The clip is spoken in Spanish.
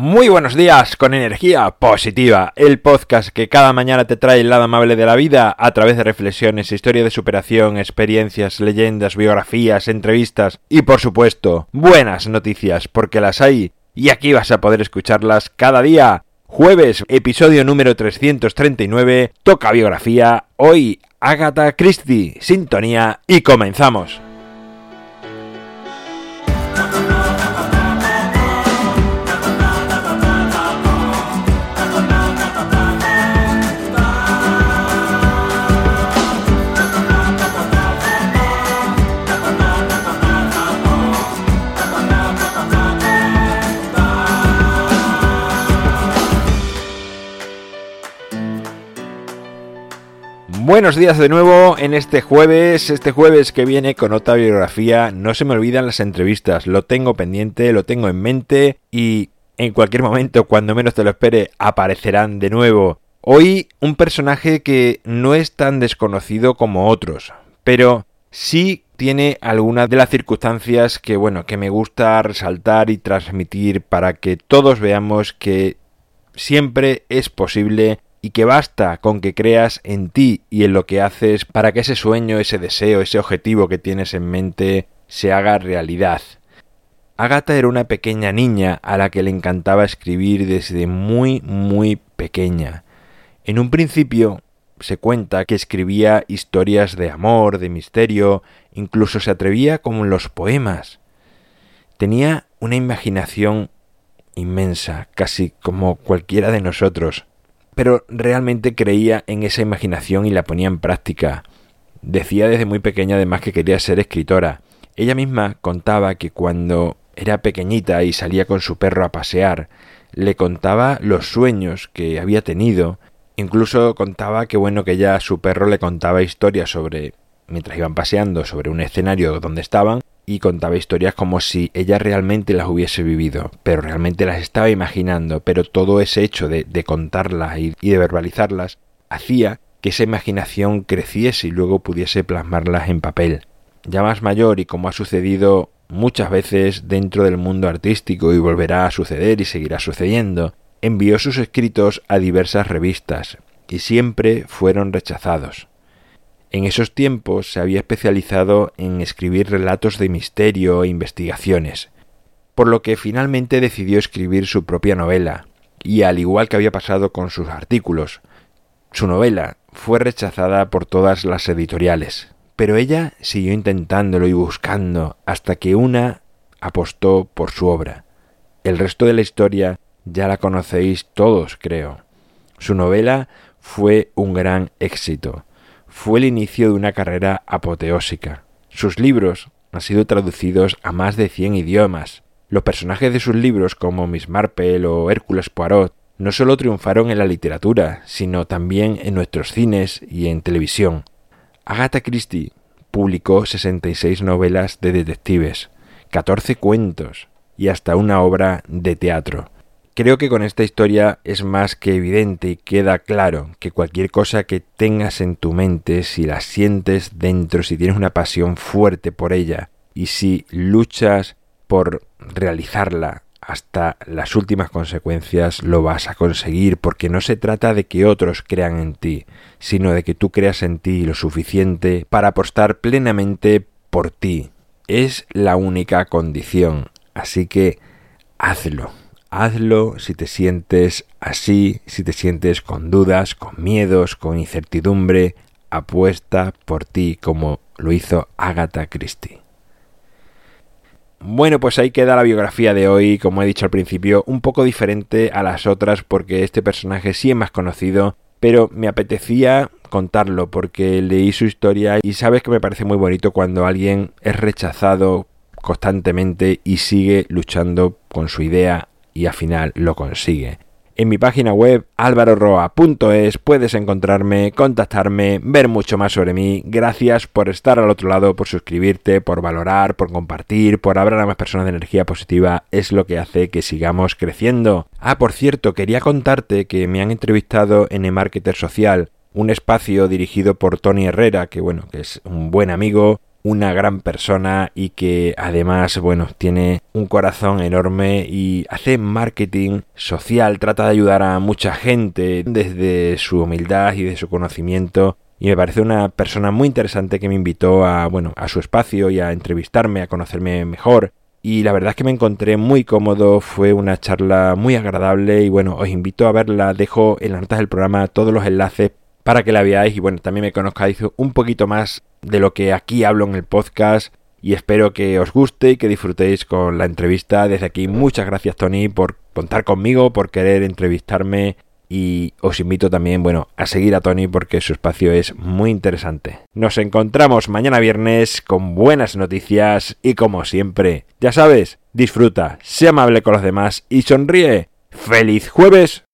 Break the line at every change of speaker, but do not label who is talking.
Muy buenos días con energía positiva, el podcast que cada mañana te trae el lado amable de la vida a través de reflexiones, historia de superación, experiencias, leyendas, biografías, entrevistas y por supuesto buenas noticias porque las hay y aquí vas a poder escucharlas cada día. Jueves, episodio número 339, toca biografía, hoy Agatha Christie, sintonía y comenzamos. Buenos días de nuevo en este jueves, este jueves que viene con otra biografía. No se me olvidan las entrevistas, lo tengo pendiente, lo tengo en mente y en cualquier momento, cuando menos te lo espere, aparecerán de nuevo. Hoy un personaje que no es tan desconocido como otros, pero sí tiene algunas de las circunstancias que bueno, que me gusta resaltar y transmitir para que todos veamos que siempre es posible y que basta con que creas en ti y en lo que haces para que ese sueño, ese deseo, ese objetivo que tienes en mente se haga realidad. Agatha era una pequeña niña a la que le encantaba escribir desde muy muy pequeña. En un principio se cuenta que escribía historias de amor, de misterio, incluso se atrevía como en los poemas. Tenía una imaginación inmensa, casi como cualquiera de nosotros pero realmente creía en esa imaginación y la ponía en práctica. Decía desde muy pequeña además que quería ser escritora. Ella misma contaba que cuando era pequeñita y salía con su perro a pasear, le contaba los sueños que había tenido, incluso contaba que bueno que ya su perro le contaba historias sobre mientras iban paseando sobre un escenario donde estaban y contaba historias como si ella realmente las hubiese vivido, pero realmente las estaba imaginando, pero todo ese hecho de, contarlas y, y de verbalizarlas hacía que esa imaginación creciese y luego pudiese plasmarlas en papel. Ya más mayor y como ha sucedido muchas veces dentro del mundo artístico y volverá a suceder y seguirá sucediendo, envió sus escritos a diversas revistas y siempre fueron rechazados. En esos tiempos se había especializado en escribir relatos de misterio e investigaciones, por lo que finalmente decidió escribir su propia novela, y al igual que había pasado con sus artículos, su novela fue rechazada por todas las editoriales, pero ella siguió intentándolo y buscando hasta que una apostó por su obra. El resto de la historia ya la conocéis todos, creo. Su novela fue un gran éxito fue el inicio de una carrera apoteósica. Sus libros han sido traducidos a más de 100 idiomas. Los personajes de sus libros, como Miss Marple o Hércules Poirot, no solo triunfaron en la literatura, sino también en nuestros cines y en televisión. Agatha Christie publicó 66 novelas de detectives, 14 cuentos y hasta una obra de teatro. Creo que con esta historia es más que evidente y queda claro que cualquier cosa que tengas en tu mente, si la sientes dentro, si tienes una pasión fuerte por ella y si luchas por realizarla hasta las últimas consecuencias, lo vas a conseguir porque no se trata de que otros crean en ti, sino de que tú creas en ti lo suficiente para apostar plenamente por ti. Es la única condición, así que hazlo. Hazlo si te sientes así, si te sientes con dudas, con miedos, con incertidumbre, apuesta por ti como lo hizo Agatha Christie. Bueno, pues ahí queda la biografía de hoy, como he dicho al principio, un poco diferente a las otras porque este personaje sí es más conocido, pero me apetecía contarlo porque leí su historia y sabes que me parece muy bonito cuando alguien es rechazado constantemente y sigue luchando con su idea y al final lo consigue. En mi página web alvaroroa.es puedes encontrarme, contactarme, ver mucho más sobre mí. Gracias por estar al otro lado, por suscribirte, por valorar, por compartir, por hablar a más personas de energía positiva. Es lo que hace que sigamos creciendo. Ah, por cierto, quería contarte que me han entrevistado en el Marketer Social, un espacio dirigido por Tony Herrera, que bueno, que es un buen amigo, una gran persona y que además, bueno, tiene un corazón enorme y hace marketing social, trata de ayudar a mucha gente desde su humildad y de su conocimiento y me parece una persona muy interesante que me invitó a, bueno, a su espacio y a entrevistarme, a conocerme mejor. Y la verdad es que me encontré muy cómodo, fue una charla muy agradable y bueno, os invito a verla, dejo en las notas del programa todos los enlaces para que la veáis y bueno, también me conozcáis un poquito más de lo que aquí hablo en el podcast y espero que os guste y que disfrutéis con la entrevista. Desde aquí muchas gracias Tony por contar conmigo, por querer entrevistarme y os invito también, bueno, a seguir a Tony porque su espacio es muy interesante. Nos encontramos mañana viernes con buenas noticias y como siempre, ya sabes, disfruta, sé amable con los demás y sonríe. ¡Feliz jueves!